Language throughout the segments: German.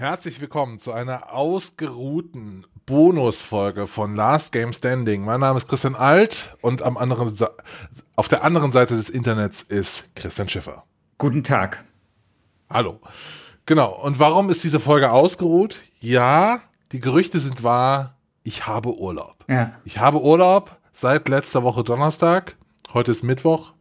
Herzlich willkommen zu einer ausgeruhten Bonusfolge von Last Game Standing. Mein Name ist Christian Alt und am anderen, auf der anderen Seite des Internets ist Christian Schiffer. Guten Tag. Hallo. Genau. Und warum ist diese Folge ausgeruht? Ja, die Gerüchte sind wahr. Ich habe Urlaub. Ja. Ich habe Urlaub seit letzter Woche Donnerstag. Heute ist Mittwoch.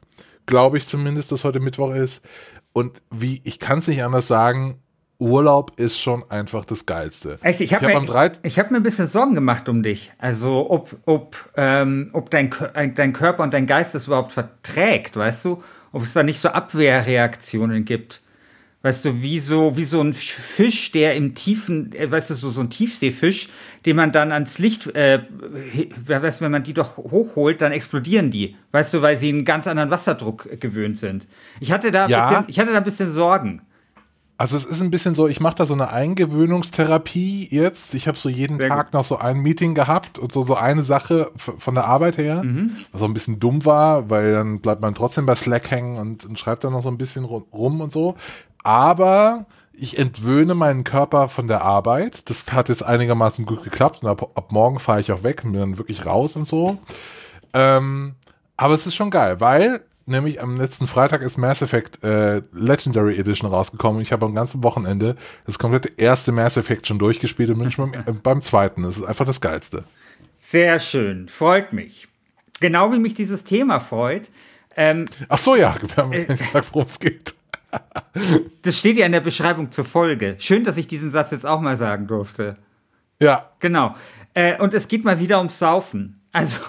Glaube ich zumindest, dass heute Mittwoch ist. Und wie, ich kann es nicht anders sagen, Urlaub ist schon einfach das Geilste. Echt, ich habe hab mir, ich hab mir ein bisschen Sorgen gemacht um dich. Also ob, ob, ähm, ob dein, dein Körper und dein Geist das überhaupt verträgt, weißt du? Ob es da nicht so Abwehrreaktionen gibt. Weißt du, wie so, wie so ein Fisch, der im tiefen, äh, weißt du, so, so ein Tiefseefisch, den man dann ans Licht, äh, weißt du, wenn man die doch hochholt, dann explodieren die. Weißt du, weil sie einen ganz anderen Wasserdruck gewöhnt sind. Ich hatte da, Ja. bisschen, ich hatte da ein bisschen Sorgen. Also es ist ein bisschen so, ich mache da so eine Eingewöhnungstherapie jetzt. Ich habe so jeden Sehr Tag noch so ein Meeting gehabt und so, so eine Sache von der Arbeit her, was so ein bisschen dumm war, weil dann bleibt man trotzdem bei Slack hängen und, und schreibt dann noch so ein bisschen ru- rum und so. Aber ich entwöhne meinen Körper von der Arbeit. Das hat jetzt einigermaßen gut geklappt und ab, ab morgen fahre ich auch weg und bin dann wirklich raus und so. Ähm, aber es ist schon geil, weil nämlich am letzten Freitag ist Mass Effect äh, Legendary Edition rausgekommen. Ich habe am ganzen Wochenende das komplette erste Mass Effect schon durchgespielt und bin schon beim, äh, beim zweiten. Das ist einfach das Geilste. Sehr schön, freut mich. Genau wie mich dieses Thema freut. Ähm, Ach so, ja, wir haben nicht gesagt, worum es geht. das steht ja in der Beschreibung zur Folge. Schön, dass ich diesen Satz jetzt auch mal sagen durfte. Ja, Genau. Äh, und es geht mal wieder ums Saufen. Also,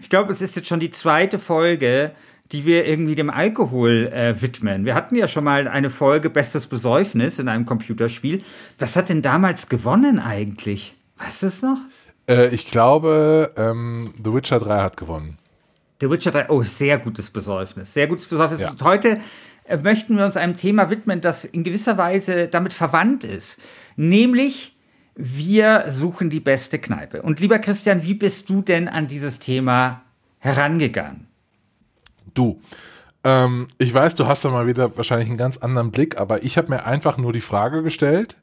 ich glaube, es ist jetzt schon die zweite Folge, die wir irgendwie dem Alkohol äh, widmen. Wir hatten ja schon mal eine Folge Bestes Besäufnis in einem Computerspiel. Was hat denn damals gewonnen eigentlich? Weißt du es noch? äh, ich glaube, ähm, The Witcher 3 hat gewonnen. The Witcher 3, oh, sehr gutes Besäufnis. Sehr gutes Besäufnis. Ja. Und heute äh, möchten wir uns einem Thema widmen, das in gewisser Weise damit verwandt ist. Nämlich, wir suchen die beste Kneipe. Und lieber Christian, wie bist du denn an dieses Thema herangegangen? Du. Ähm, ich weiß, du hast da mal wieder wahrscheinlich einen ganz anderen Blick, aber ich habe mir einfach nur die Frage gestellt.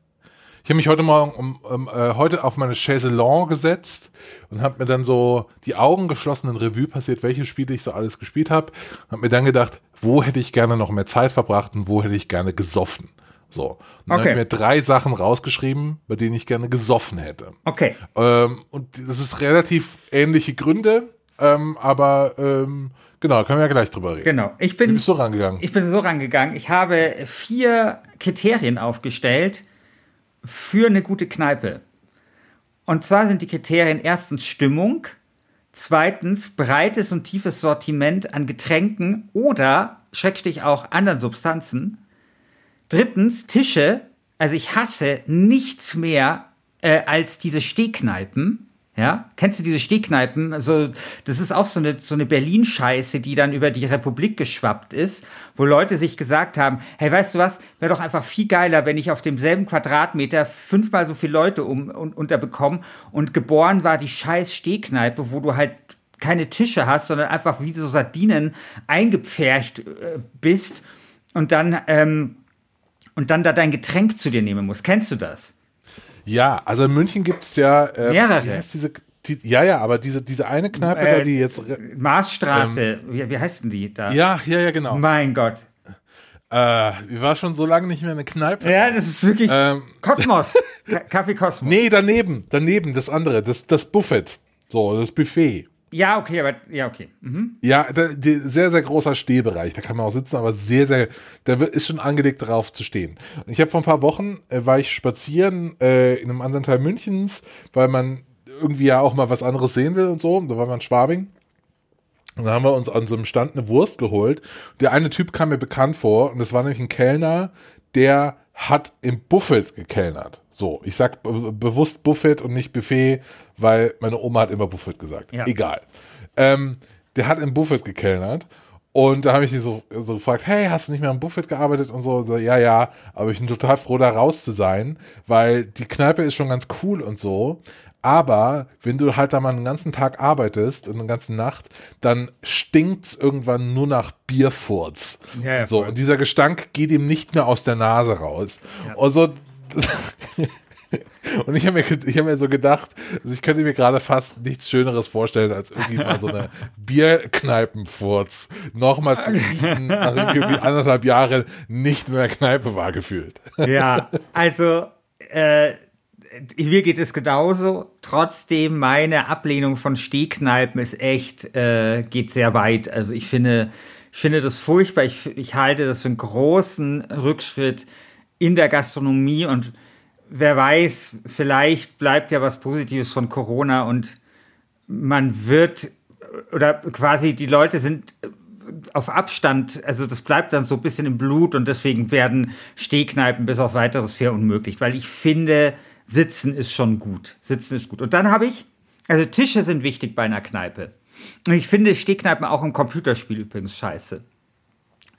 Ich habe mich heute Morgen um, um, äh, heute auf meine Chaiselon gesetzt und habe mir dann so die Augen geschlossen in Revue passiert, welche Spiele ich so alles gespielt habe. Habe mir dann gedacht, wo hätte ich gerne noch mehr Zeit verbracht und wo hätte ich gerne gesoffen. So. Und dann Okay. habe ich mir drei Sachen rausgeschrieben, bei denen ich gerne gesoffen hätte. Okay. Ähm, und das ist relativ ähnliche Gründe, ähm, aber ähm, genau, können wir ja gleich drüber reden. Genau. Ich Wie bin, bist du rangegangen? ich bin so rangegangen. Ich habe vier Kriterien aufgestellt für eine gute Kneipe. Und zwar sind die Kriterien erstens Stimmung, zweitens breites und tiefes Sortiment an Getränken oder schrecklich auch anderen Substanzen. Drittens Tische. Also ich hasse nichts mehr äh, als diese Stehkneipen. Ja, kennst du diese Stehkneipen? Also, das ist auch so eine, so eine Berlin-Scheiße, die dann über die Republik geschwappt ist, wo Leute sich gesagt haben, hey, weißt du was, wäre doch einfach viel geiler, wenn ich auf demselben Quadratmeter fünfmal so viele Leute um, un, unterbekomme und geboren war die scheiß Stehkneipe, wo du halt keine Tische hast, sondern einfach wie so Sardinen eingepfercht äh, bist und dann, ähm, und dann da dein Getränk zu dir nehmen musst. Kennst du das? Ja, also in München gibt es ja ähm, Mehrere. Diese, die, ja, ja, aber diese, diese eine Kneipe Äh, da, die jetzt. Marsstraße, wie, wie heißt denn die da? Ja, ja, ja, genau. Mein Gott. Äh, ich war schon so lange nicht mehr in der Kneipe. Ja, das ist wirklich Ähm. Kosmos. Ka- Kaffee Kosmos. Nee, daneben, daneben, das andere, das, das Buffet. So, das Buffet. Ja, okay, aber ja, okay. Mhm. Ja, da, die, sehr, sehr großer Stehbereich. Da kann man auch sitzen, aber sehr, sehr, da ist schon angelegt darauf zu stehen. Und ich habe vor ein paar Wochen, äh, war ich spazieren äh, in einem anderen Teil Münchens, weil man irgendwie ja auch mal was anderes sehen will und so. Da war man in Schwabing. Und dann haben wir uns an so einem Stand eine Wurst geholt. Der eine Typ kam mir bekannt vor und das war nämlich ein Kellner, der hat im Buffet gekellnert. So, ich sag be bewusst Buffet und nicht Buffet, weil meine Oma hat immer Buffet gesagt. Ja. Egal. Ähm, der hat im Buffet gekellnert und da habe ich ihn so, so gefragt, hey, hast du nicht mehr im Buffet gearbeitet und so? Und so? Ja, ja, aber ich bin total froh, da raus zu sein, weil die Kneipe ist schon ganz cool und so. Aber wenn du halt da mal einen ganzen Tag arbeitest und eine ganze Nacht, dann stinkt's irgendwann nur nach Bierfurz. Ja, ja, so, voll. und dieser Gestank geht ihm nicht mehr aus der Nase raus. Und so, und ich habe mir, ich hab mir so gedacht, also ich könnte mir gerade fast nichts Schöneres vorstellen, als irgendwie mal so eine Bierkneipenfurz nochmal zu riechen, nachdem ich irgendwie anderthalb Jahre nicht mehr in der Kneipe war gefühlt. Ja, also äh, mir geht es genauso. Trotzdem, meine Ablehnung von Stehkneipen ist echt, äh, geht sehr weit. Also ich finde, ich finde das furchtbar. Ich, ich halte das für einen großen Rückschritt in der Gastronomie und wer weiß, vielleicht bleibt ja was Positives von Corona und man wird oder quasi die Leute sind auf Abstand, also das bleibt dann so ein bisschen im Blut und deswegen werden Stehkneipen bis auf weiteres fair unmöglich, weil ich finde, Sitzen ist schon gut. Sitzen ist gut. Und dann habe ich, also Tische sind wichtig bei einer Kneipe. Und ich finde Stehkneipen auch im Computerspiel übrigens scheiße.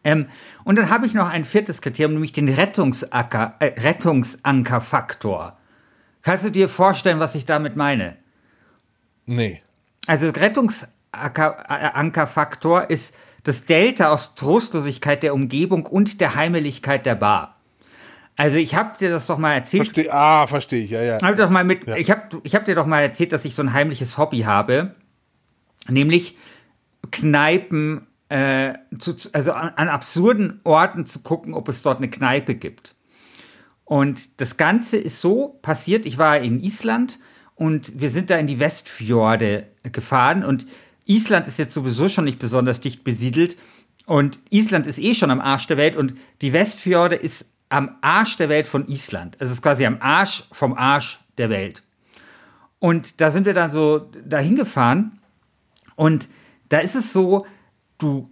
Ähm, und dann habe ich noch ein viertes Kriterium, nämlich den Rettungsacker, äh, Rettungsankerfaktor. Kannst du dir vorstellen, was ich damit meine? Nee. Also Rettungsankerfaktor ist das Delta aus Trostlosigkeit der Umgebung und der Heimeligkeit der Bar. Also ich habe dir das doch mal erzählt. Versteh, ah, verstehe ich, ja, ja. Hab doch mal mit, Ja. Ich habe ich hab dir doch mal erzählt, dass ich so ein heimliches Hobby habe, nämlich Kneipen, äh, zu- also an, an absurden Orten zu gucken, ob es dort eine Kneipe gibt. Und das Ganze ist so passiert, ich war in Island und wir sind da in die Westfjorde gefahren und Island ist jetzt sowieso schon nicht besonders dicht besiedelt und Island ist eh schon am Arsch der Welt und die Westfjorde ist am Arsch der Welt von Island. Es ist quasi am Arsch vom Arsch der Welt. Und da sind wir dann so dahin gefahren und da ist es so, du,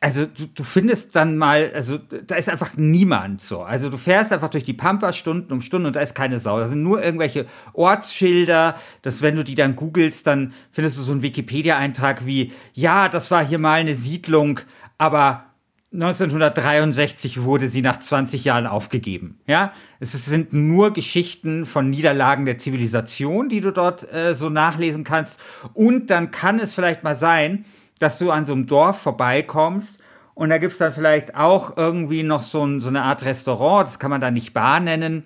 also du, du findest dann mal, also da ist einfach niemand so. Also du fährst einfach durch die Pampa Stunden um Stunden und da ist keine Sau. Da sind nur irgendwelche Ortsschilder, dass wenn du die dann googelst, dann findest du so einen Wikipedia-Eintrag wie, ja, das war hier mal eine Siedlung, aber 1963 wurde sie nach 20 Jahren aufgegeben. Ja, es sind nur Geschichten von Niederlagen der Zivilisation, die du dort äh, so nachlesen kannst. Und dann kann es vielleicht mal sein, dass du an so einem Dorf vorbeikommst und da gibt's dann vielleicht auch irgendwie noch so, ein, so eine Art Restaurant, das kann man dann nicht Bar nennen.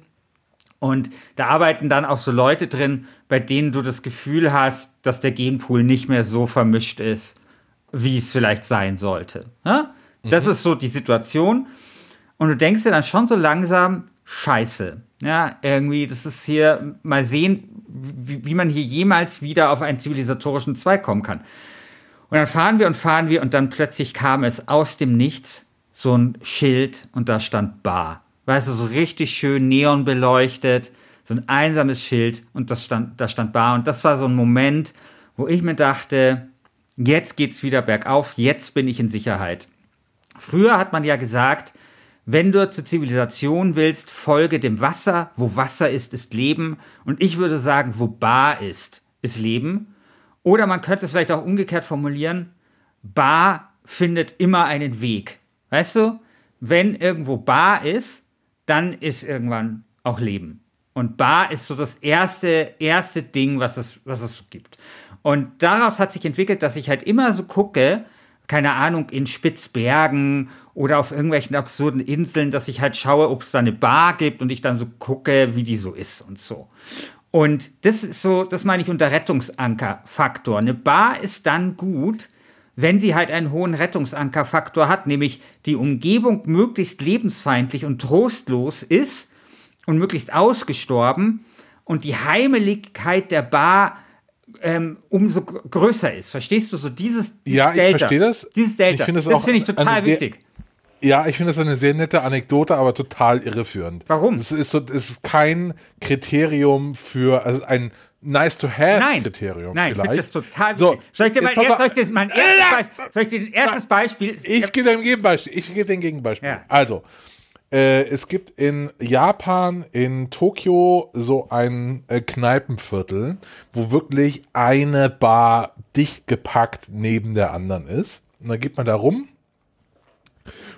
Und da arbeiten dann auch so Leute drin, bei denen du das Gefühl hast, dass der Genpool nicht mehr so vermischt ist, wie es vielleicht sein sollte. Ja? Das ist so die Situation. Und du denkst dir dann schon so langsam, scheiße. Ja, irgendwie, das ist hier, mal sehen, wie, wie man hier jemals wieder auf einen zivilisatorischen Zweig kommen kann. Und dann fahren wir und fahren wir und dann plötzlich kam es aus dem Nichts so ein Schild und da stand Bar. Weißt du, so richtig schön neon beleuchtet, so ein einsames Schild und das stand, da stand Bar. Und das war so ein Moment, wo ich mir dachte, jetzt geht's wieder bergauf, jetzt bin ich in Sicherheit. Früher hat man ja gesagt, wenn du zur Zivilisation willst, folge dem Wasser. Wo Wasser ist, ist Leben. Und ich würde sagen, wo Bar ist, ist Leben. Oder man könnte es vielleicht auch umgekehrt formulieren, Bar findet immer einen Weg. Weißt du, wenn irgendwo Bar ist, dann ist irgendwann auch Leben. Und Bar ist so das erste, erste Ding, was es, was es gibt. Und daraus hat sich entwickelt, dass ich halt immer so gucke, keine Ahnung, in Spitzbergen oder auf irgendwelchen absurden Inseln, dass ich halt schaue, ob es da eine Bar gibt und ich dann so gucke, wie die so ist und so. Und das ist so, das meine ich unter Rettungsankerfaktor. Eine Bar ist dann gut, wenn sie halt einen hohen Rettungsankerfaktor hat, nämlich die Umgebung möglichst lebensfeindlich und trostlos ist und möglichst ausgestorben und die Heimeligkeit der Bar ähm, umso größer ist. Verstehst du so dieses, dieses ja, ich verstehe das. Dieses Delta. Ich das, das finde ich total wichtig. Ja, ich finde das eine sehr nette Anekdote, aber total irreführend. Warum? Es ist so, es ist kein Kriterium für, also ein nice to have Nein. Kriterium. Nein, vielleicht. ich finde das total so, soll ich dir erst, soll ich dir mein erstes Beispiel, soll ich dir ein erstes Beispiel? Ich gebe dir ein Gegenbeispiel. Ich gebe dir ein Gegenbeispiel. Ja. Also, es gibt in Japan, in Tokio, so ein äh, Kneipenviertel, wo wirklich eine Bar dicht gepackt neben der anderen ist. Und dann geht man da rum.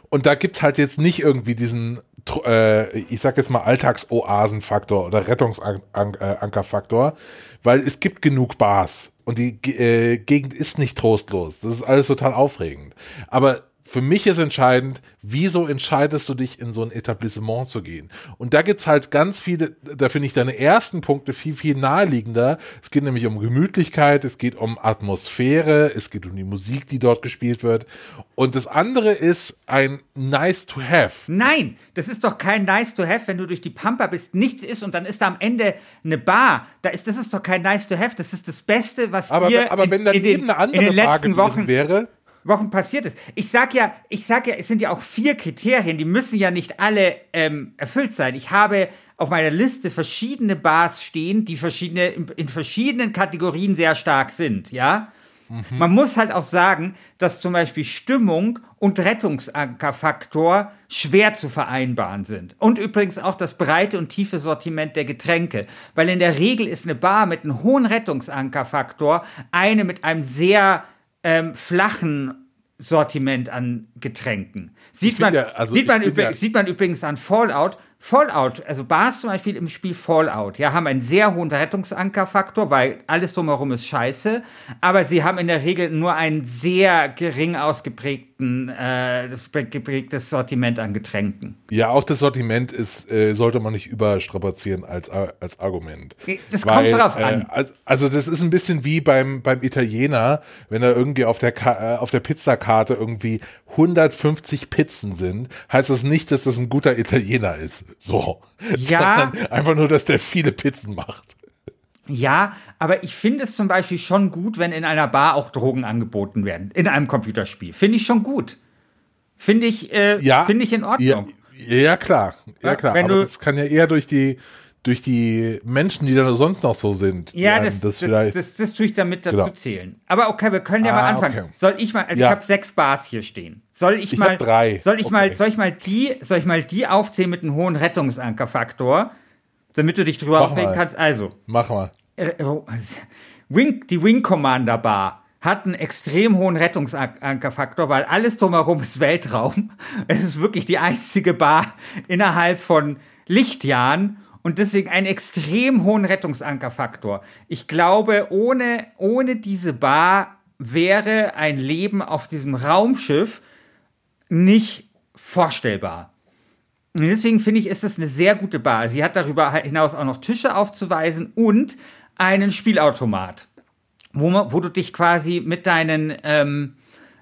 Und da gibt's halt jetzt nicht irgendwie diesen, äh, ich sag jetzt mal Alltagsoasenfaktor oder Rettungsankerfaktor, weil es gibt genug Bars und die äh, Gegend ist nicht trostlos. Das ist alles total aufregend. Aber für mich ist entscheidend, wieso entscheidest du dich, in so ein Etablissement zu gehen? Und da gibt's halt ganz viele, da finde ich deine ersten Punkte viel, viel naheliegender. Es geht nämlich um Gemütlichkeit, es geht um Atmosphäre, es geht um die Musik, die dort gespielt wird. Und das andere ist ein Nice to Have. Nein, das ist doch kein Nice to Have, wenn du durch die Pampa bist, nichts ist und dann ist da am Ende eine Bar. Da ist, das ist doch kein Nice to Have, das ist das Beste, was aber, dir aber in, wenn dann in den, eben eine andere in den Bar letzten gewesen Wochen wäre, Wochen passiert ist. Ich sag ja, ich sag ja, es sind ja auch vier Kriterien, die müssen ja nicht alle ähm, erfüllt sein. Ich habe auf meiner Liste verschiedene Bars stehen, die verschiedene, in, verschiedenen Kategorien sehr stark sind, ja. Mhm. Man muss halt auch sagen, dass zum Beispiel Stimmung und Rettungsankerfaktor schwer zu vereinbaren sind. Und übrigens auch das breite und tiefe Sortiment der Getränke. Weil in der Regel ist eine Bar mit einem hohen Rettungsankerfaktor eine mit einem sehr ähm, flachen Sortiment an Getränken. Sieht, man, ja, also sieht, man ja sieht man übrigens an Fallout, Fallout, also Bars zum Beispiel im Spiel Fallout, ja, haben einen sehr hohen Rettungsankerfaktor, weil alles drumherum ist scheiße, aber sie haben in der Regel nur ein sehr gering ausgeprägten, äh, geprägtes Sortiment an Getränken. Ja, auch das Sortiment ist, äh, sollte man nicht überstrapazieren als, als Argument. Das weil, kommt drauf an. Äh, also das ist ein bisschen wie beim, beim Italiener, wenn da irgendwie auf der, Ka äh, auf der Pizzakarte irgendwie 150 Pizzen sind, heißt das nicht, dass das ein guter Italiener ist. So. Ja. Sondern einfach nur, dass der viele Pizzen macht. Ja, aber ich finde es zum Beispiel schon gut, wenn in einer Bar auch Drogen angeboten werden. In einem Computerspiel. Finde ich schon gut. Finde ich, äh, ja, finde ich in Ordnung. Ja, ja klar. Ja, klar. Wenn aber das kann ja eher durch die, durch die Menschen, die da sonst noch so sind. Ja, das, das, das, vielleicht das, das, tue ich damit dazu Genau. zählen. Aber okay, wir können ja Ah, mal anfangen. okay. Soll ich mal, also Ja. ich habe sechs Bars hier stehen. Soll ich, Ich mal drei. Soll ich Okay. mal, soll ich mal die, soll ich mal die aufzählen mit einem hohen Rettungsankerfaktor, damit du dich drüber Mach aufregen mal. kannst? Also, Mach mal. äh, oh, Wing, die Wing Commander Bar hat einen extrem hohen Rettungsankerfaktor, weil alles drumherum ist Weltraum. Es ist wirklich die einzige Bar innerhalb von Lichtjahren und deswegen einen extrem hohen Rettungsankerfaktor. Ich glaube, ohne, ohne diese Bar wäre ein Leben auf diesem Raumschiff nicht vorstellbar. Und deswegen finde ich, ist das eine sehr gute Bar. Sie hat darüber hinaus auch noch Tische aufzuweisen und einen Spielautomat, wo, man, wo du dich quasi mit deinen, ähm,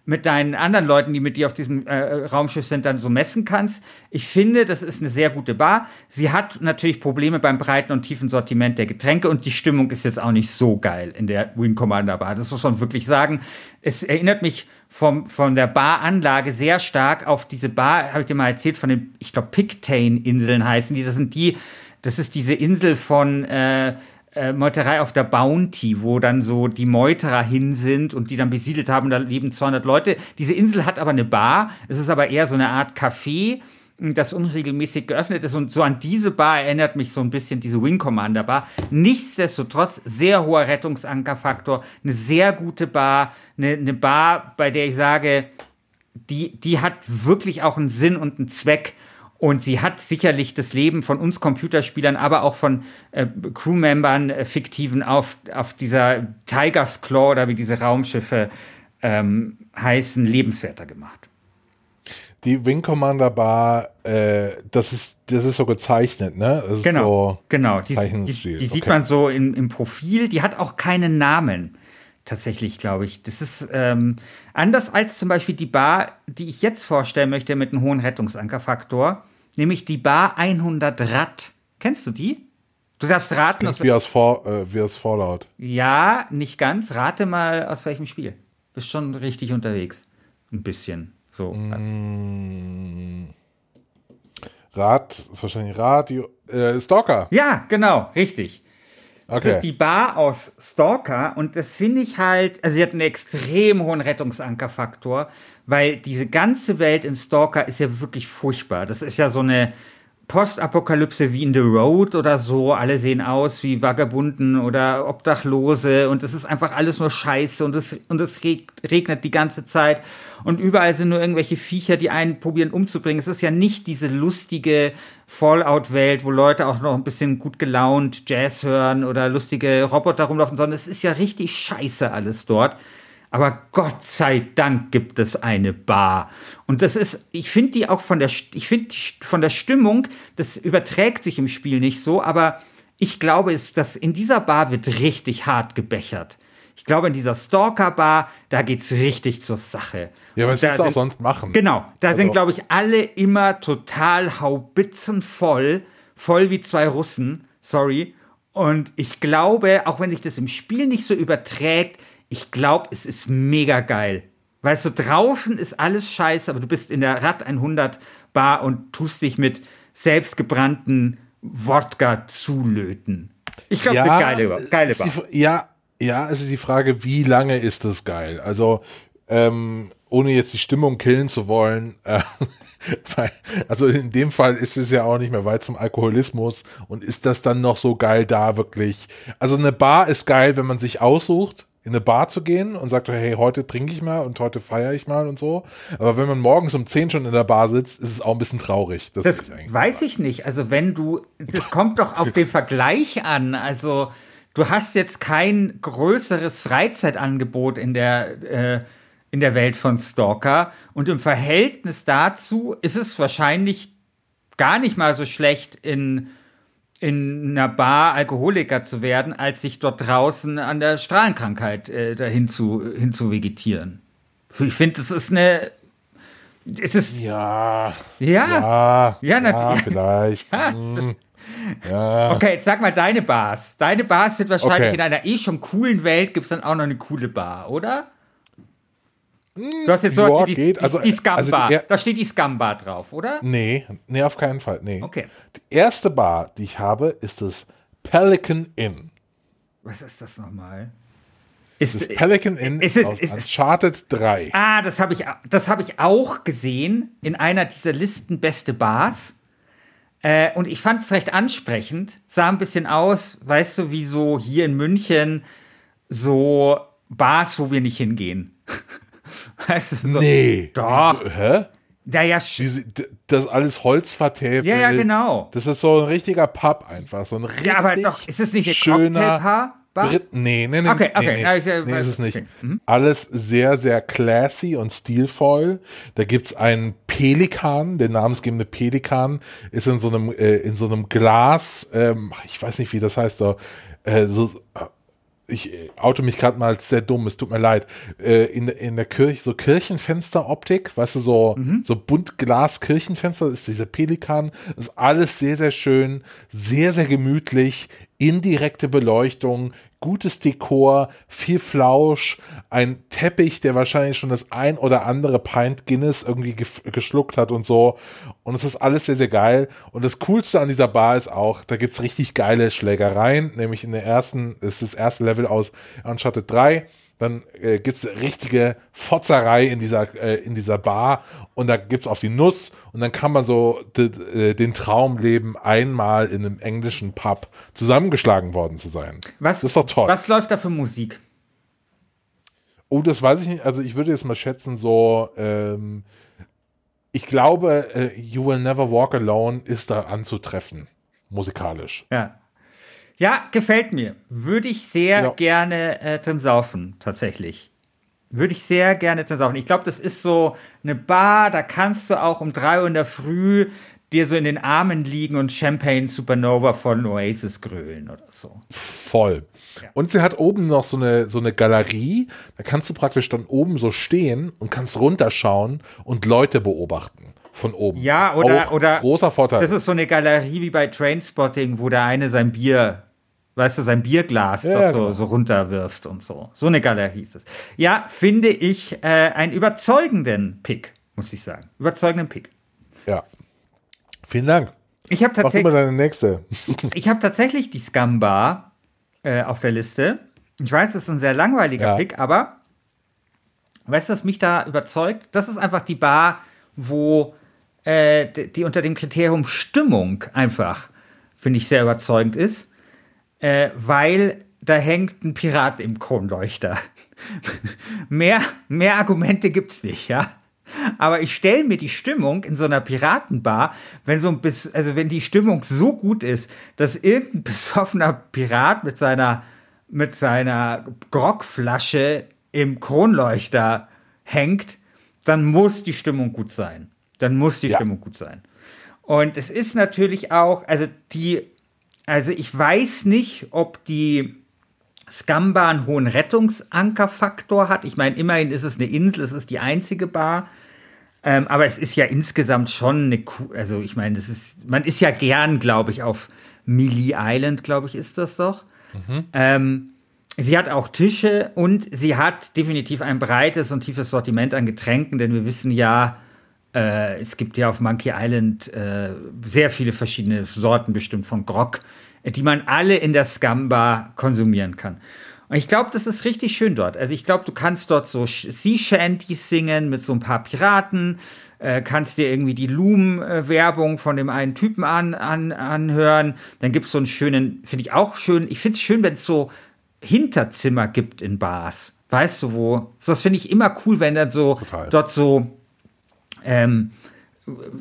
mit deinen anderen Leuten, die mit dir auf diesem äh, Raumschiff sind, dann so messen kannst. Ich finde, das ist eine sehr gute Bar. Sie hat natürlich Probleme beim breiten und tiefen Sortiment der Getränke und die Stimmung ist jetzt auch nicht so geil in der Wing Commander Bar. Das muss man wirklich sagen. Es erinnert mich vom, von der Baranlage sehr stark auf diese Bar, habe ich dir mal erzählt, von den, ich glaube, Pictane-Inseln heißen die. Das sind die, das ist diese Insel von äh, äh, Meuterei auf der Bounty, wo dann so die Meuterer hin sind und die dann besiedelt haben, da leben 200 Leute. Diese Insel hat aber eine Bar, es ist aber eher so eine Art Café, das unregelmäßig geöffnet ist und so an diese Bar erinnert mich so ein bisschen diese Wing Commander Bar. Nichtsdestotrotz sehr hoher Rettungsankerfaktor, eine sehr gute Bar, eine, eine Bar, bei der ich sage, die, die hat wirklich auch einen Sinn und einen Zweck. Und sie hat sicherlich das Leben von uns Computerspielern, aber auch von äh, Crewmembern, äh, fiktiven, auf, auf dieser Tiger's Claw oder wie diese Raumschiffe ähm, heißen, lebenswerter gemacht. Die Wing Commander Bar, äh, das ist, das ist so gezeichnet, ne? Das ist Genau, so genau. Die, die, die sieht okay. man so im, im Profil. Die hat auch keinen Namen. Tatsächlich, glaube ich. Das ist ähm, anders als zum Beispiel die Bar, die ich jetzt vorstellen möchte mit einem hohen Rettungsankerfaktor, nämlich die Bar 100 Rad. Kennst du die? Du darfst raten. Das wie aus, For, äh, wie aus Fallout. Ja, nicht ganz. Rate mal aus welchem Spiel. Bist schon richtig unterwegs. Ein bisschen. So. Mm. Rad, ist wahrscheinlich Radio. Äh, Stalker. Ja, genau, richtig. Das Okay. ist die Bar aus Stalker und das finde ich halt, also sie hat einen extrem hohen Rettungsankerfaktor, weil diese ganze Welt in Stalker ist ja wirklich furchtbar. Das ist ja so eine Postapokalypse wie in The Road oder so. Alle sehen aus wie Vagabunden oder Obdachlose und es ist einfach alles nur Scheiße und es, und es reg- regnet die ganze Zeit und überall sind nur irgendwelche Viecher, die einen probieren umzubringen. Es ist ja nicht diese lustige Fallout-Welt, wo Leute auch noch ein bisschen gut gelaunt Jazz hören oder lustige Roboter rumlaufen, sondern es ist ja richtig scheiße alles dort. Aber Gott sei Dank gibt es eine Bar. Und das ist, ich finde die auch von der, ich finde von der Stimmung, das überträgt sich im Spiel nicht so, aber ich glaube, es, dass in dieser Bar wird richtig hart gebechert. Ich glaube, in dieser Stalker-Bar, da geht's richtig zur Sache. Ja, aber was willst du auch sind- sonst machen? Genau, da sind, Also- glaube ich, alle immer total haubitzenvoll, voll wie zwei Russen, sorry. Und ich glaube, auch wenn sich das im Spiel nicht so überträgt, ich glaube, es ist mega geil. Weißt du, draußen ist alles scheiße, aber du bist in der Rad 100 Bar und tust dich mit selbstgebrannten Wodka zulöten. Ich glaube, eine geile, geile ist Bar. die, ja, ja, also die Frage, wie lange ist das geil? Also, ähm, ohne jetzt die Stimmung killen zu wollen, äh, weil, also in dem Fall ist es ja auch nicht mehr weit zum Alkoholismus und ist das dann noch so geil da wirklich? Also eine Bar ist geil, wenn man sich aussucht, in eine Bar zu gehen und sagt, hey, heute trinke ich mal und heute feiere ich mal und so. Aber wenn man morgens um 10 schon in der Bar sitzt, ist es auch ein bisschen traurig. Das, Das ich weiß ich nicht. Also wenn du, das kommt doch auf den Vergleich an. Also du hast jetzt kein größeres Freizeitangebot in der, äh, in der Welt von Stalker. Und im Verhältnis dazu ist es wahrscheinlich gar nicht mal so schlecht in in einer Bar Alkoholiker zu werden, als sich dort draußen an der Strahlenkrankheit äh, dahin zu, hin zu vegetieren. Ich finde, das ist eine. Es ist. Ja, Ja. ja, Ja, na- ja, vielleicht. Ja. Hm, ja. Okay, jetzt sag mal deine Bars. Deine Bars sind wahrscheinlich Okay. in einer eh schon coolen Welt, gibt es dann auch noch eine coole Bar, oder? Du hast jetzt ja, so die, geht. die, Also, die Scum also die Bar. er- da steht die Scum Bar drauf, oder? Nee, nee, auf keinen Fall. Nee. Okay. Die erste Bar, die ich habe, ist das Pelican Inn. Was ist das nochmal? Ist, Das Pelican Inn ist es- aus ist Uncharted 3. Ah, das habe ich, das hab ich auch gesehen in einer dieser Listen beste Bars. Äh, und ich fand es recht ansprechend. Sah ein bisschen aus, weißt du, wie so hier in München so Bars, wo wir nicht hingehen. weißt du, so, Nee. Doch. Hä? Naja, sch- Diese, das ist alles Holzvertäfelt. Ja, ja, genau. Das ist so ein richtiger Pub einfach. So ein richtig ja, aber doch, ist es nicht schöner Cocktailbar? Brit nee, nee, nee. Okay, okay. Nee, nee. Ja, ich, äh, nee ist es nicht. okay. Mhm. Alles sehr, sehr classy und stilvoll. Da gibt's einen Pelikan, der namensgebende Pelikan ist in so einem, äh, in so einem Glas, ähm, ich weiß nicht, wie das heißt, so, äh, so ich äh, oute mich gerade mal als sehr dumm, es tut mir leid. Äh, in, in der Kirche, so Kirchenfensteroptik, weißt du, so, Mhm. so Buntglas-Kirchenfenster, ist dieser Pelikan, ist alles sehr, sehr schön, sehr, sehr gemütlich, indirekte Beleuchtung, gutes Dekor, viel Flausch, ein Teppich, der wahrscheinlich schon das ein oder andere Pint Guinness irgendwie gef- geschluckt hat und so. Und es ist alles sehr, sehr geil. Und das Coolste an dieser Bar ist auch, da gibt's richtig geile Schlägereien, nämlich in der ersten, ist das erste Level aus Uncharted 3. Dann äh, gibt's richtige Fotzerei in dieser, äh, in dieser Bar und da gibt's auf die Nuss und dann kann man so äh, den Traum leben, einmal in einem englischen Pub zusammengeschlagen worden zu sein. was, das ist doch toll. Was läuft da für Musik? Oh, das weiß ich nicht. Also ich würde jetzt mal schätzen, so, ähm, ich glaube, äh, You Will Never Walk Alone ist da anzutreffen, musikalisch. Ja. Ja, gefällt mir. Würde ich sehr Ja. gerne äh, drin saufen, tatsächlich. Würde ich sehr gerne drin saufen. Ich glaube, das ist so eine Bar, da kannst du auch um drei Uhr in der Früh dir so in den Armen liegen und Champagne Supernova von Oasis grölen oder so. Voll. Ja. Und sie hat oben noch so eine, so eine Galerie. Da kannst du praktisch dann oben so stehen und kannst runterschauen und Leute beobachten von oben. Ja, oder, oder großer Vorteil. Das ist so eine Galerie wie bei Trainspotting, wo der eine sein Bier, weißt du, sein Bierglas ja, so, genau. so runterwirft und so. So eine Galerie ist es. Ja, finde ich äh, einen überzeugenden Pick, muss ich sagen. Überzeugenden Pick. Ja. Vielen Dank. Ich habe tatsächlich. Mach deine nächste. ich habe tatsächlich die Scum Bar äh, auf der Liste. Ich weiß, das ist ein sehr langweiliger ja. Pick, aber weißt du, was mich da überzeugt? Das ist einfach die Bar, wo äh, die unter dem Kriterium Stimmung einfach, finde ich, sehr überzeugend ist, äh, weil da hängt ein Pirat im Kronleuchter. mehr, mehr Argumente gibt's nicht, ja. Aber ich stelle mir die Stimmung in so einer Piratenbar, wenn so ein bis, also wenn die Stimmung so gut ist, dass irgendein besoffener Pirat mit seiner, mit seiner Grogflasche im Kronleuchter hängt, dann muss die Stimmung gut sein. Dann muss die ja. Stimmung gut sein. Und es ist natürlich auch, also die, also ich weiß nicht, ob die Scamba einen hohen Rettungsankerfaktor hat. Ich meine, immerhin ist es eine Insel, es ist die einzige Bar. Ähm, aber es ist ja insgesamt schon eine, also ich meine, das ist, man ist ja gern, glaube ich, auf Millie Island, glaube ich, ist das doch. Mhm. Ähm, sie hat auch Tische und sie hat definitiv ein breites und tiefes Sortiment an Getränken, denn wir wissen ja, äh, es gibt ja auf Monkey Island äh, sehr viele verschiedene Sorten bestimmt von Grog, die man alle in der Scamba konsumieren kann. Und ich glaube, das ist richtig schön dort. Also ich glaube, du kannst dort so Sea Shanties singen mit so ein paar Piraten, äh, kannst dir irgendwie die Loom-Werbung von dem einen Typen an, an, anhören. Dann gibt es so einen schönen, finde ich auch schön, ich finde es schön, wenn es so Hinterzimmer gibt in Bars. Weißt du wo? Das finde ich immer cool, wenn dann so Total. dort so ähm,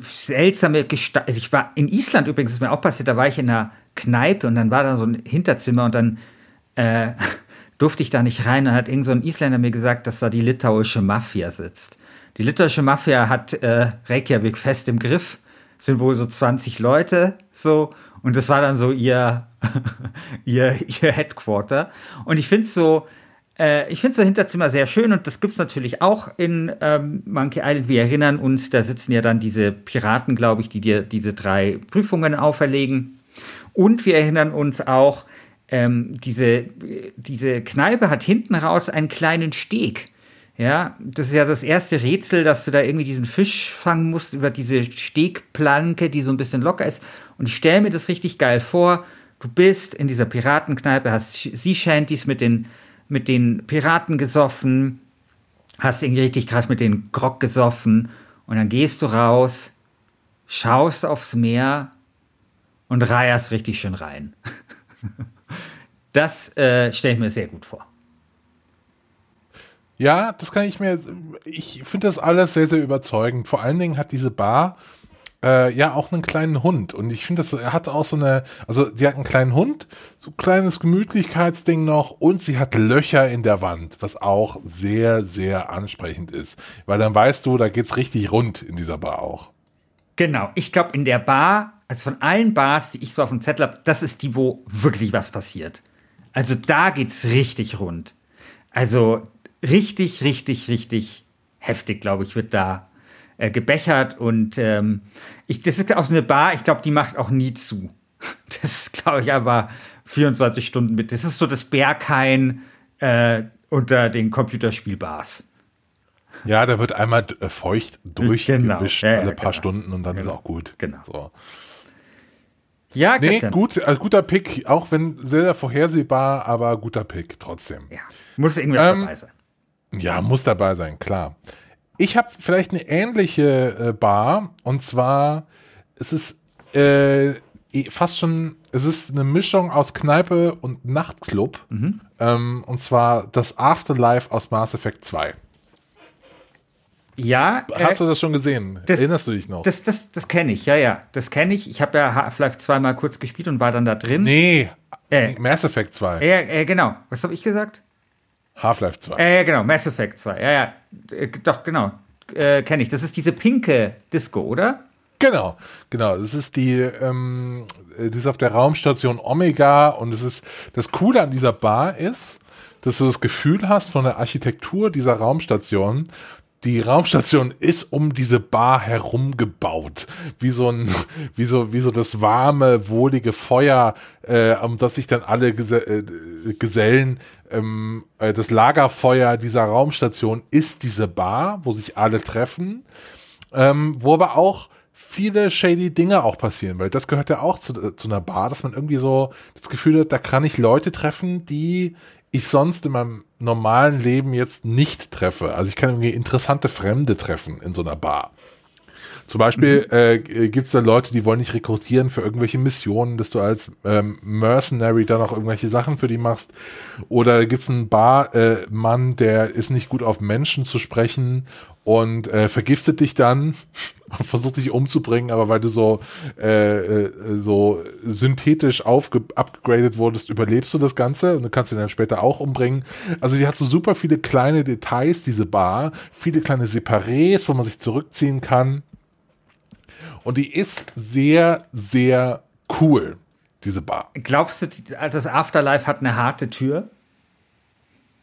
seltsame Gestalt. Also ich war in Island übrigens, ist mir auch passiert, da war ich in einer Kneipe und dann war da so ein Hinterzimmer und dann äh, durfte ich da nicht rein. Dann hat irgend so ein Isländer mir gesagt, dass da die litauische Mafia sitzt. Die litauische Mafia hat äh, Reykjavik fest im Griff. sind wohl so 20 Leute, so. Und das war dann so ihr, ihr, ihr Headquarter. Und ich finde so, äh, ich finde so Hinterzimmer sehr schön und das gibt es natürlich auch in ähm, Monkey Island. Wir erinnern uns, da sitzen ja dann diese Piraten, glaube ich, die dir diese drei Prüfungen auferlegen. Und wir erinnern uns auch, ähm, diese, diese Kneipe hat hinten raus einen kleinen Steg. Ja, das ist ja das erste Rätsel, dass du da irgendwie diesen Fisch fangen musst über diese Stegplanke, die so ein bisschen locker ist. Und ich stelle mir das richtig geil vor. Du bist in dieser Piratenkneipe, hast Sea Shanties mit den, mit den Piraten gesoffen, hast irgendwie richtig krass mit den Grog gesoffen und dann gehst du raus, schaust aufs Meer und reierst richtig schön rein. Das äh, stelle ich mir sehr gut vor. Ja, das kann ich mir. Ich finde das alles sehr, sehr überzeugend. Vor allen Dingen hat diese Bar äh, ja auch einen kleinen Hund. Und ich finde, das hat auch so eine. Also, sie hat einen kleinen Hund, so ein kleines Gemütlichkeitsding noch. Und sie hat Löcher in der Wand, was auch sehr, sehr ansprechend ist. Weil dann weißt du, da geht's richtig rund in dieser Bar auch. Genau. Ich glaube, in der Bar, also von allen Bars, die ich so auf dem Zettel habe, das ist die, wo wirklich was passiert. Also da geht's richtig rund. Also richtig, richtig, richtig heftig, glaube ich, wird da äh, gebechert und ähm, ich, das ist auch so eine Bar, ich glaube, die macht auch nie zu. Das glaube ich aber 24 Stunden mit. Das ist so das Berghain äh, unter den Computerspielbars. Ja, da wird einmal äh, feucht durchgewischt genau. ja, alle paar genau. Stunden und dann genau. ist auch gut. Genau. So. Ja, nee, gut, also guter Pick, auch wenn sehr, sehr vorhersehbar, aber guter Pick trotzdem. Ja, muss irgendwie ähm, dabei sein. Ja, muss dabei sein, klar. Ich habe vielleicht eine ähnliche äh, Bar und zwar es ist äh, fast schon, es ist eine Mischung aus Kneipe und Nachtclub mhm. ähm, und zwar das Afterlife aus Mass Effect 2. Ja. Hast äh, du das schon gesehen? Das, Erinnerst du dich noch? Das, das, das kenne ich, ja, ja. Das kenne ich. Ich habe ja Half-Life 2 mal kurz gespielt und war dann da drin. Nee, äh, Mass Effect 2. Ja, äh, genau. Was habe ich gesagt? Half-Life 2. Äh, genau, Mass Effect 2. Ja, ja. Äh, doch, genau. Äh, kenne ich. Das ist diese pinke Disco, oder? Genau, genau. Das ist die, ähm, die ist auf der Raumstation Omega und es ist das Coole an dieser Bar ist, dass du das Gefühl hast von der Architektur dieser Raumstation, die Raumstation ist um diese Bar herum gebaut, wie so ein, wie so, wie so das warme, wohlige Feuer, äh, um das sich dann alle Gese äh, Gesellen, ähm, äh, das Lagerfeuer dieser Raumstation ist diese Bar, wo sich alle treffen, ähm, wo aber auch viele shady Dinge auch passieren, weil das gehört ja auch zu, äh, zu einer Bar, dass man irgendwie so das Gefühl hat, da kann ich Leute treffen, die ich sonst in meinem normalen Leben jetzt nicht treffe. Also ich kann irgendwie interessante Fremde treffen in so einer Bar. Zum Beispiel mhm. äh, gibt es da Leute, die wollen dich rekrutieren für irgendwelche Missionen, dass du als ähm, Mercenary dann auch irgendwelche Sachen für die machst. Oder gibt es einen Barmann, äh, der ist nicht gut auf Menschen zu sprechen und äh, vergiftet dich dann und versucht dich umzubringen, aber weil du so äh, äh, so synthetisch aufgeupgradet wurdest, überlebst du das Ganze und du kannst ihn dann später auch umbringen. Also die hat so super viele kleine Details, diese Bar, viele kleine Separés, wo man sich zurückziehen kann. Und die ist sehr, sehr cool, diese Bar. Glaubst du, das Afterlife hat eine harte Tür?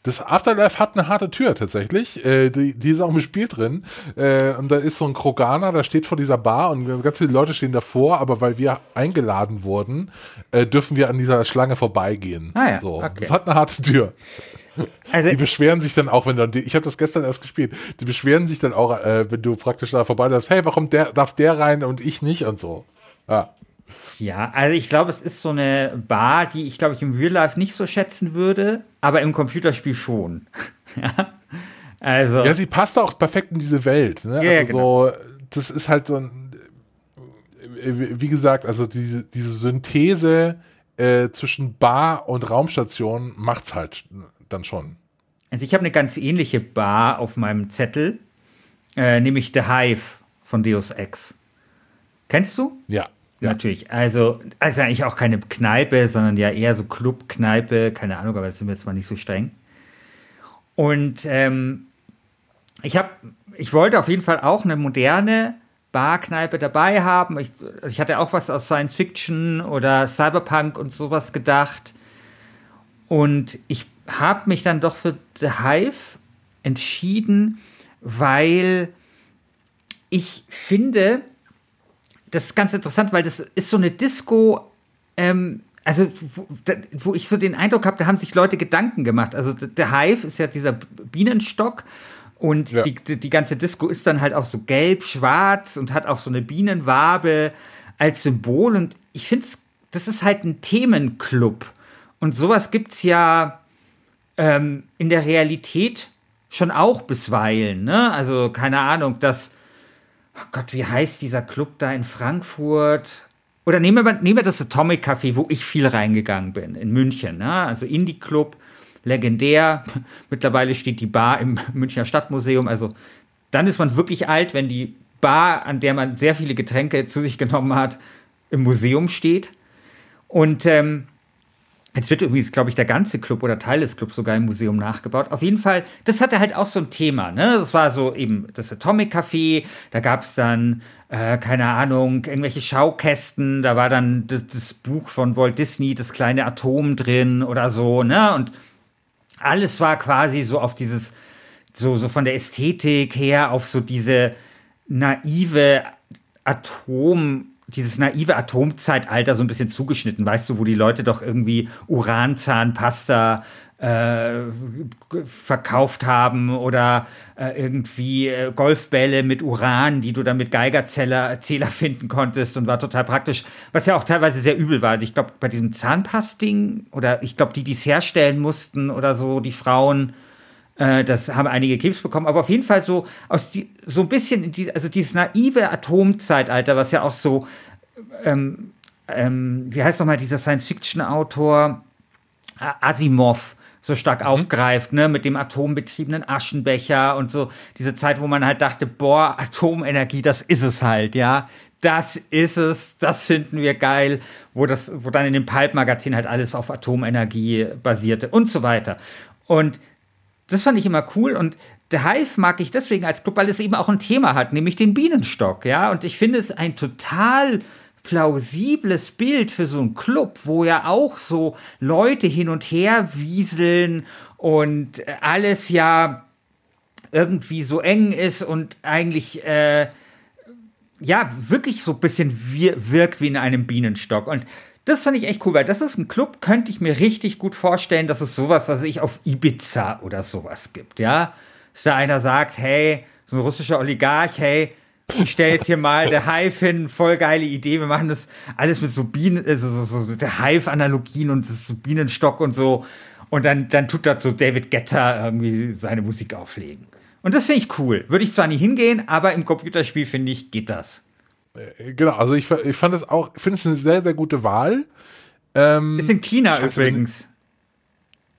Das Afterlife hat eine harte Tür tatsächlich. Äh, die, die ist auch im Spiel drin. Äh, und da ist so ein Kroganer, der steht vor dieser Bar und ganz viele Leute stehen davor, aber weil wir eingeladen wurden, äh, dürfen wir an dieser Schlange vorbeigehen. Ah ja, so. Okay. Das hat eine harte Tür. Also, die beschweren sich dann auch, wenn du, ich habe das gestern erst gespielt, die beschweren sich dann auch, äh, wenn du praktisch da vorbeiläufst, hey, warum der, darf der rein und ich nicht und so. Ja. Ja, also ich glaube, es ist so eine Bar, die ich glaube ich im Real Life nicht so schätzen würde, aber im Computerspiel schon. ja. Also. Ja, sie passt auch perfekt in diese Welt. Ne? Ja, also genau. so, das ist halt so ein, wie gesagt, also diese, diese Synthese äh, zwischen Bar und Raumstation macht's halt dann schon. Also ich habe eine ganz ähnliche Bar auf meinem Zettel, äh, nämlich The Hive von Deus Ex. Kennst du? Ja. Ja. Natürlich. Also, also eigentlich auch keine Kneipe, sondern ja eher so Club-Kneipe, keine Ahnung, aber das sind wir jetzt mal nicht so streng. Und ähm, ich habe, ich wollte auf jeden Fall auch eine moderne Barkneipe dabei haben. Ich, ich hatte auch was aus Science Fiction oder Cyberpunk und sowas gedacht. Und ich habe mich dann doch für The Hive entschieden, weil ich finde, das ist ganz interessant, weil das ist so eine Disco, ähm, also wo, wo, ich so den Eindruck habe, da haben sich Leute Gedanken gemacht. Also der Hive ist ja dieser Bienenstock und ja. die, die, die ganze Disco ist dann halt auch so gelb, schwarz und hat auch so eine Bienenwabe als Symbol. Und ich finde, das ist halt ein Themenclub. Und sowas gibt es ja ähm, in der Realität schon auch bisweilen. Ne? Also keine Ahnung, dass oh Gott, wie heißt dieser Club da in Frankfurt? Oder nehmen wir, nehmen wir das Atomic Café, wo ich viel reingegangen bin, in München. Ne? Also Indie Club, legendär. Mittlerweile steht die Bar im Münchner Stadtmuseum. Also dann ist man wirklich alt, wenn die Bar, an der man sehr viele Getränke zu sich genommen hat, im Museum steht. Und ähm, Jetzt wird übrigens, glaube ich, der ganze Club oder Teil des Clubs sogar im Museum nachgebaut. Auf jeden Fall, das hatte halt auch so ein Thema. Ne? Das war so eben das Atomic Café. Da gab es dann, äh, keine Ahnung, irgendwelche Schaukästen. Da war dann das, das, Buch von Walt Disney, das kleine Atom drin oder so. Ne? Und alles war quasi so auf dieses, so, so von der Ästhetik her auf so diese naive Atom- dieses naive Atomzeitalter so ein bisschen zugeschnitten, weißt du, wo die Leute doch irgendwie Uranzahnpasta äh, verkauft haben oder äh, irgendwie äh, Golfbälle mit Uran, die du dann mit Geigerzähler finden konntest und war total praktisch, was ja auch teilweise sehr übel war. Also ich glaube, bei diesem Zahnpasting oder ich glaube, die, die es herstellen mussten oder so, die Frauen, äh, das haben einige Krebs bekommen, aber auf jeden Fall so aus die, so ein bisschen, die, also dieses naive Atomzeitalter, was ja auch so, ähm, ähm, wie heißt nochmal dieser Science-Fiction-Autor Asimov so stark mhm. aufgreift, ne, mit dem atombetriebenen Aschenbecher und so diese Zeit, wo man halt dachte, boah, Atomenergie, das ist es halt, ja. Das ist es, das finden wir geil, wo das, wo dann in dem Pulp-Magazin halt alles auf Atomenergie basierte und so weiter. Und das fand ich immer cool und The Hive mag ich deswegen als Club, weil es eben auch ein Thema hat, nämlich den Bienenstock, ja. Und ich finde es ein total plausibles Bild für so einen Club, wo ja auch so Leute hin und her wieseln und alles ja irgendwie so eng ist und eigentlich äh, ja wirklich so ein bisschen wir wirkt wie in einem Bienenstock. Und das fand ich echt cool, weil das ist ein Club, könnte ich mir richtig gut vorstellen, dass es sowas, was ich auf Ibiza oder sowas gibt, ja. Dass da einer sagt, hey, so ein russischer Oligarch, hey, ich stelle jetzt hier mal der Hive hin, voll geile Idee, wir machen das alles mit so Bienen, also so, so, so der Hive-Analogien und so Bienenstock und so. Und dann, dann tut das so David Getter irgendwie seine Musik auflegen. Und das finde ich cool. Würde ich zwar nie hingehen, aber im Computerspiel finde ich, geht das. Äh, genau, also ich, ich fand es auch, finde es eine sehr, sehr gute Wahl. Ähm, ist in China Scheiße, übrigens.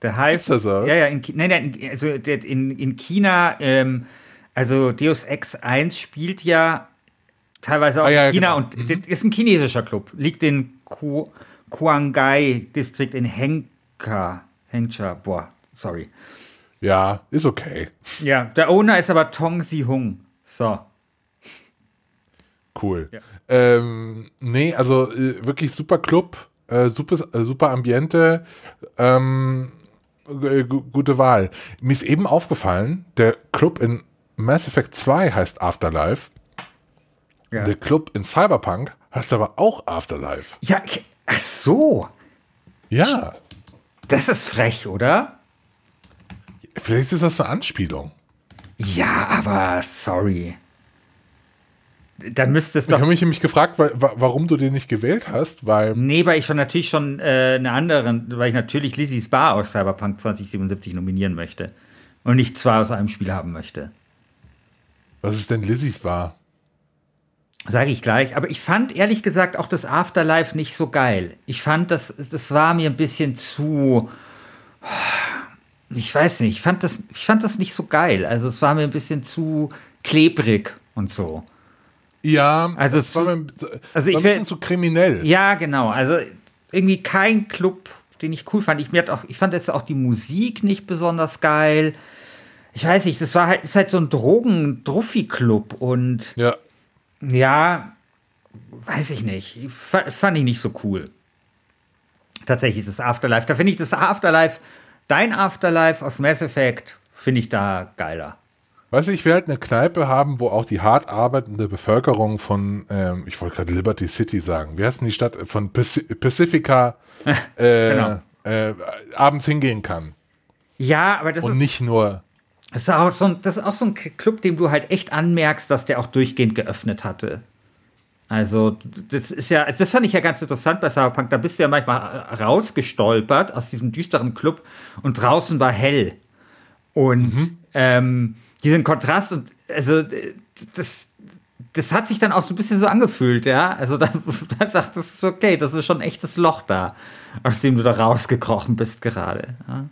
Der Hive. Ist das so? Ja, ja, in, nein, nein, also in, in China, ähm, also Deus Ex 1 spielt ja teilweise auch ah, ja, in China genau. und mhm. ist ein chinesischer Club. Liegt in Ku, Kuangai-Distrikt in Hengka. Hengcha, boah, sorry. Ja, ist okay. Ja, der Owner ist aber Tong Si-hung. So. Cool. Ja. Ähm, nee, also äh, wirklich super Club, äh, super, äh, super Ambiente, ähm, gute Wahl. Mir ist eben aufgefallen, der Club in Mass Effect 2 heißt Afterlife. Ja. Der Club in Cyberpunk heißt aber auch Afterlife. Ja, ach so. Ja. Das ist frech, oder? Vielleicht ist das eine Anspielung. Ja, aber sorry. Dann müsste es doch. Ich habe mich nämlich gefragt, weil, warum du den nicht gewählt hast, weil. Nee, weil ich schon natürlich schon äh, eine andere, weil ich natürlich Lizzie's Bar aus Cyberpunk 2077 nominieren möchte. Und nicht zwei aus einem Spiel haben möchte. Was ist denn Lizzie's Bar? Sage ich gleich, aber ich fand ehrlich gesagt auch das Afterlife nicht so geil. Ich fand, das, das war mir ein bisschen zu ich weiß nicht, ich fand das, ich fand das nicht so geil. Also es war mir ein bisschen zu klebrig und so. Ja, also es war, mir, also ich war ein bisschen zu kriminell. Ja, genau. Also irgendwie kein Club, den ich cool fand. Ich, mir hat auch, ich fand jetzt auch die Musik nicht besonders geil. Ich weiß nicht, das war halt, ist halt so ein Drogen-Druffi-Club und ja. ja, weiß ich nicht. Das fand ich nicht so cool. Tatsächlich das Afterlife. Da finde ich das Afterlife Dein Afterlife aus Mass Effect finde ich da geiler. Weißt du, ich will halt eine Kneipe haben, wo auch die hart arbeitende Bevölkerung von, ähm, ich wollte gerade Liberty City sagen, wie heißt denn die Stadt? Von Pacifica äh, genau. äh, abends hingehen kann. Ja, aber das Und ist. Und nicht nur. Das ist, auch so ein, das ist auch so ein Club, dem du halt echt anmerkst, dass der auch durchgehend geöffnet hatte. Also, das ist ja, das fand ich ja ganz interessant bei Cyberpunk. Da bist du ja manchmal rausgestolpert aus diesem düsteren Club und draußen war hell. Und mhm. ähm, diesen Kontrast und also das, das hat sich dann auch so ein bisschen so angefühlt, ja. Also dann, dann dachtest du, okay, das ist schon ein echtes Loch da, aus dem du da rausgekrochen bist gerade. Ja?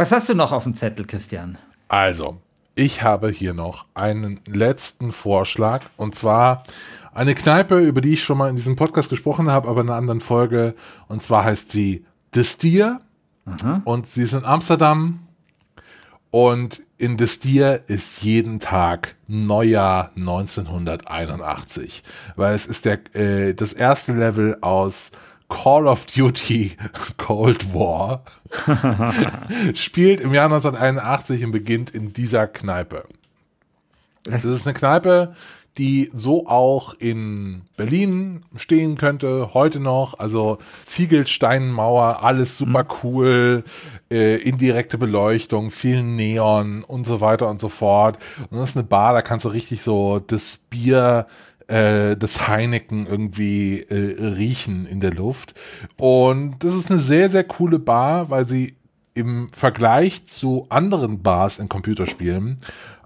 Was hast du noch auf dem Zettel, Christian? Also, ich habe hier noch einen letzten Vorschlag und zwar eine Kneipe, über die ich schon mal in diesem Podcast gesprochen habe, aber in einer anderen Folge. Und zwar heißt sie Destier und sie ist in Amsterdam und in Destier ist jeden Tag Neujahr 1981, weil es ist der äh, das erste Level aus Call of Duty Cold War spielt im Jahr 1981 und beginnt in dieser Kneipe. Das ist eine Kneipe, die so auch in Berlin stehen könnte, heute noch. Also Ziegelsteinmauer, alles super mhm. cool, äh, indirekte Beleuchtung, viel Neon und so weiter und so fort. Und das ist eine Bar, da kannst du richtig so das Bier äh, das Heineken irgendwie äh, riechen in der Luft. Und das ist eine sehr, sehr coole Bar, weil sie im Vergleich zu anderen Bars in Computerspielen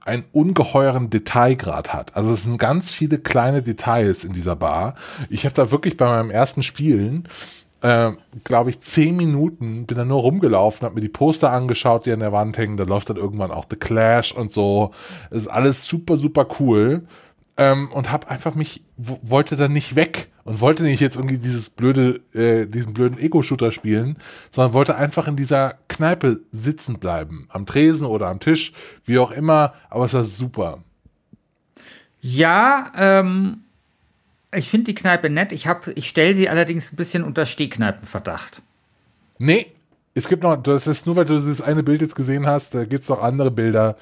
einen ungeheuren Detailgrad hat. Also es sind ganz viele kleine Details in dieser Bar. Ich habe da wirklich bei meinem ersten Spielen äh, glaube ich, zehn Minuten bin da nur rumgelaufen, habe mir die Poster angeschaut, die an der Wand hängen. Da läuft dann irgendwann auch The Clash und so. Das ist alles super, super cool. Ähm, und habe einfach mich, wollte dann nicht weg und wollte nicht jetzt irgendwie dieses blöde, äh, diesen blöden Ego-Shooter spielen, sondern wollte einfach in dieser Kneipe sitzen bleiben. Am Tresen oder am Tisch, wie auch immer, aber es war super. Ja, ähm, ich finde die Kneipe nett. Ich, ich stelle sie allerdings ein bisschen unter Stehkneipenverdacht. Nee, es gibt noch, das ist nur, weil du dieses eine Bild jetzt gesehen hast, da gibt es noch andere Bilder.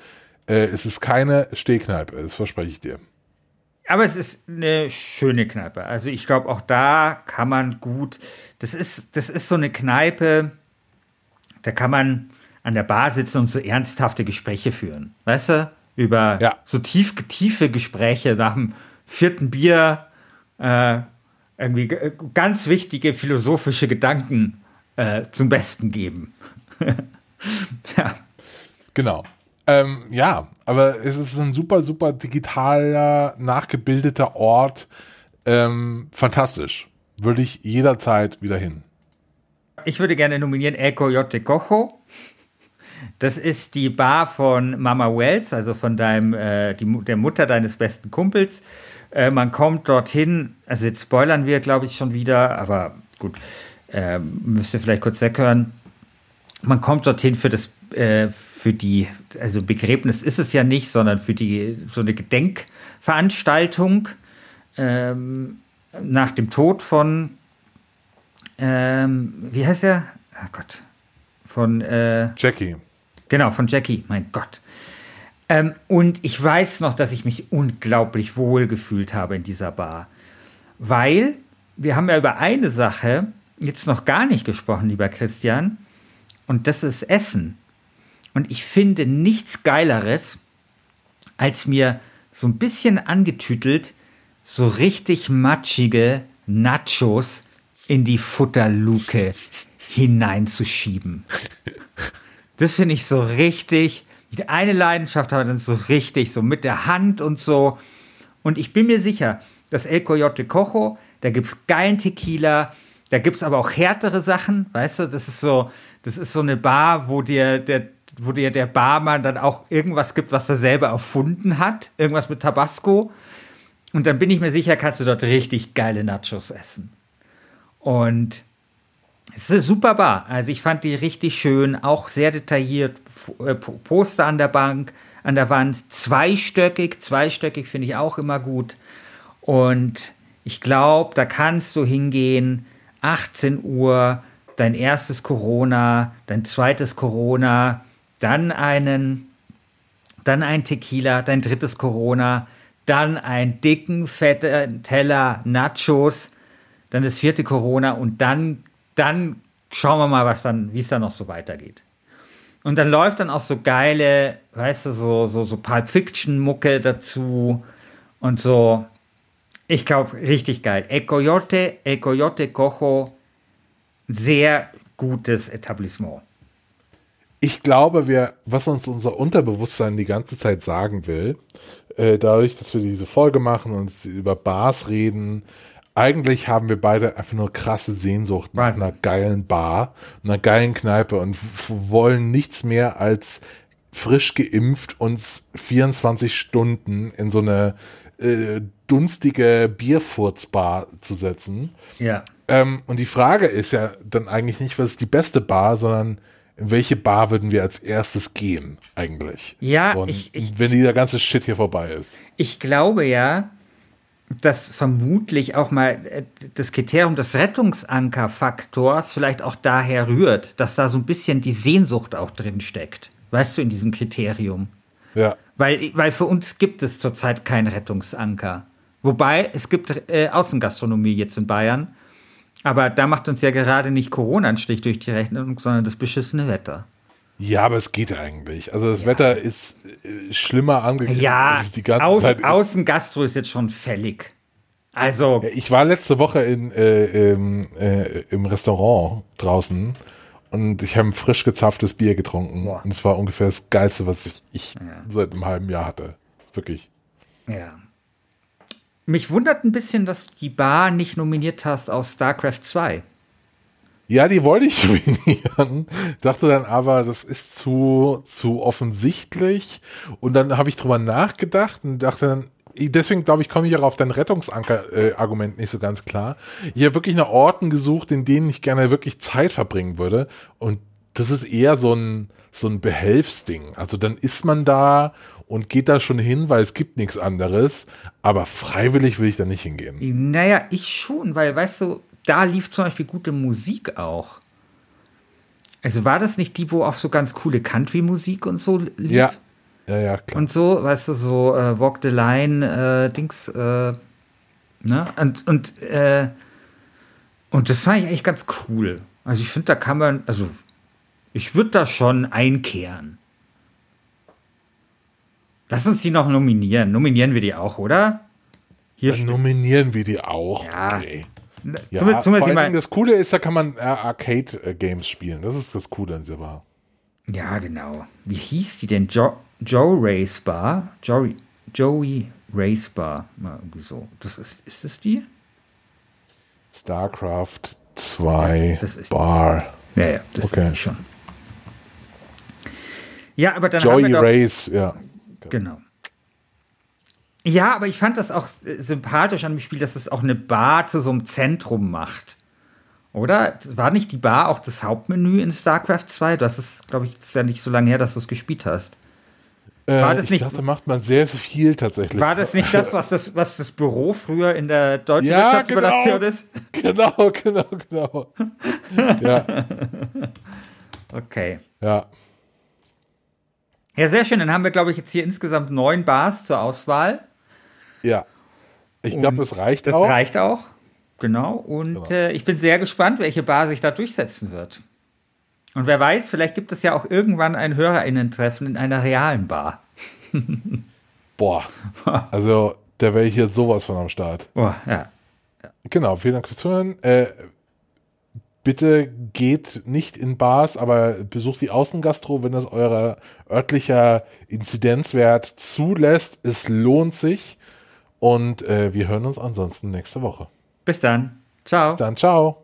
Äh, es ist keine Stehkneipe, das verspreche ich dir. Aber es ist eine schöne Kneipe. Also ich glaube, auch da kann man gut. Das ist, das ist so eine Kneipe, da kann man an der Bar sitzen und so ernsthafte Gespräche führen. Weißt du? Über ja. so tief, tiefe Gespräche nach dem vierten Bier, äh, irgendwie ganz wichtige philosophische Gedanken äh, zum Besten geben. ja. Genau. Ähm, ja, aber es ist ein super, super digitaler, nachgebildeter Ort. Ähm, fantastisch. Würde ich jederzeit wieder hin. Ich würde gerne nominieren El Coyote Cojo. Das ist die Bar von Mama Wells, also von deinem, äh, die, der Mutter deines besten Kumpels. Äh, man kommt dorthin, also jetzt spoilern wir, glaube ich, schon wieder, aber gut, äh, müsst ihr vielleicht kurz weghören. Man kommt dorthin für das, äh, für die, also Begräbnis ist es ja nicht, sondern für die, so eine Gedenkveranstaltung ähm, nach dem Tod von, ähm, wie heißt er? Oh Gott. Von äh, Jackie. Genau, von Jackie, mein Gott. Ähm, und ich weiß noch, dass ich mich unglaublich wohl gefühlt habe in dieser Bar. Weil wir haben ja über eine Sache jetzt noch gar nicht gesprochen, lieber Christian. Und das ist Essen. Und ich finde nichts Geileres, als mir so ein bisschen angetütelt so richtig matschige Nachos in die Futterluke hineinzuschieben. Das finde ich so richtig die eine Leidenschaft hat dann so richtig, so mit der Hand und so. Und ich bin mir sicher, dass El Coyote Cojo, da gibt es geilen Tequila, da gibt es aber auch härtere Sachen, weißt du, das ist so, das ist so eine Bar, wo dir der, wo dir der Barmann dann auch irgendwas gibt, was er selber erfunden hat, irgendwas mit Tabasco. Und dann bin ich mir sicher, kannst du dort richtig geile Nachos essen. Und es ist eine super Bar. Also ich fand die richtig schön, auch sehr detailliert, äh, Poster an der Bank, an der Wand, zweistöckig, zweistöckig finde ich auch immer gut. Und ich glaube, da kannst du hingehen, 18 Uhr, dein erstes Corona, dein zweites Corona, dann einen, dann ein Tequila, dein drittes Corona, dann einen dicken, fetten Teller Nachos, dann das vierte Corona und dann, dann schauen wir mal, was dann, wie es dann noch so weitergeht. Und dann läuft dann auch so geile, weißt du, so, so, so Pulp Fiction-Mucke dazu und so. Ich glaube, richtig geil. El Coyote, El Coyote Cojo, sehr gutes Etablissement. Ich glaube, wir, was uns unser Unterbewusstsein die ganze Zeit sagen will, äh, dadurch, dass wir diese Folge machen und über Bars reden, eigentlich haben wir beide einfach nur krasse Sehnsucht nach einer geilen Bar, einer geilen Kneipe und wollen nichts mehr als frisch geimpft uns 24 Stunden in so eine äh, dunstige Bierfurzbar zu setzen. Ja. Ähm, und die Frage ist ja dann eigentlich nicht, was ist die beste Bar, sondern in welche Bar würden wir als erstes gehen eigentlich? Ja, und ich, ich, wenn dieser ganze Shit hier vorbei ist. Ich glaube ja, dass vermutlich auch mal äh, das Kriterium des Rettungsankerfaktors vielleicht auch daher rührt, dass da so ein bisschen die Sehnsucht auch drin steckt. Weißt du, in diesem Kriterium. Ja. Weil, weil für uns gibt es zurzeit keinen Rettungsanker. Wobei es gibt äh, Außengastronomie jetzt in Bayern. Aber da macht uns ja gerade nicht Corona einen Strich durch die Rechnung, sondern das beschissene Wetter. Ja, aber es geht eigentlich. Also das ja. Wetter ist äh, schlimmer angekündigt. Ja, die ganze Außen, Zeit Außengastro ist jetzt schon fällig. Also. Ich war letzte Woche in, äh, im, äh, im Restaurant draußen und ich habe ein frisch gezapftes Bier getrunken. Boah. Und es war ungefähr das Geilste, was ich, ich ja. seit einem halben Jahr hatte. Wirklich. Ja. Mich wundert ein bisschen, dass du die Bar nicht nominiert hast aus StarCraft 2. Ja, die wollte ich nominieren, dachte dann aber, das ist zu, zu offensichtlich. Und dann habe ich drüber nachgedacht und dachte dann, deswegen glaube ich, komme ich auch auf dein Rettungsanker-Argument nicht so ganz klar. Ich habe wirklich nach Orten gesucht, in denen ich gerne wirklich Zeit verbringen würde. Und das ist eher so ein, so ein Behelfsding. Also dann ist man da und geht da schon hin, weil es gibt nichts anderes. Aber freiwillig will ich da nicht hingehen. Naja, ich schon, weil, weißt du, da lief zum Beispiel gute Musik auch. Also war das nicht die, wo auch so ganz coole Country-Musik und so lief? Ja. Ja, ja, klar. Und so, weißt du, so äh, Walk the Line, äh, Dings, äh, ne? Und, und, äh, und das fand ich eigentlich ganz cool. Also ich finde, da kann man, also ich würde da schon einkehren. Lass uns die noch nominieren. Nominieren wir die auch, oder? Hier Dann nominieren wir die auch. Ja. Okay. Ja, zum, zum vor allem das Coole ist, da kann man äh, Arcade-Games spielen. Das ist das Coole an Silber. Ja, genau. Wie hieß die denn? Jo Joe Race Bar? Joey, Joey Race Bar. Mal irgendwie so. Das ist, ist das die? StarCraft 2 ja, Bar. Die. Ja, ja, das okay. ist schon. Ja, aber dann Joey haben wir Race, ja. Genau. Ja, aber ich fand das auch sympathisch an dem Spiel, dass es auch eine Bar zu so einem Zentrum macht. Oder? War nicht die Bar auch das Hauptmenü in StarCraft 2? Das ist, glaube ich, ist ja nicht so lange her, dass du es gespielt hast. Äh, war das ich nicht, dachte, macht man sehr viel tatsächlich. War das nicht das, was das, was das Büro früher in der deutschen ja, Wirtschaftsredaktion genau, ist? Genau, genau, genau. ja. Okay. Ja. Ja, sehr schön. Dann haben wir, glaube ich, jetzt hier insgesamt neun Bars zur Auswahl. Ja. Ich glaube, das reicht das auch. Das reicht auch. Genau. Und genau. Äh, ich bin sehr gespannt, welche Bar sich da durchsetzen wird. Und wer weiß, vielleicht gibt es ja auch irgendwann ein HörerInnen-Treffen in einer realen Bar. Boah. Also, da wäre ich jetzt sowas von am Start. Boah, ja. ja. Genau, vielen Dank fürs Zuhören. Äh, bitte geht nicht in Bars, aber besucht die Außengastro, wenn das euer örtlicher Inzidenzwert zulässt. Es lohnt sich. Und äh, wir hören uns ansonsten nächste Woche. Bis dann. Ciao. Bis dann. Ciao.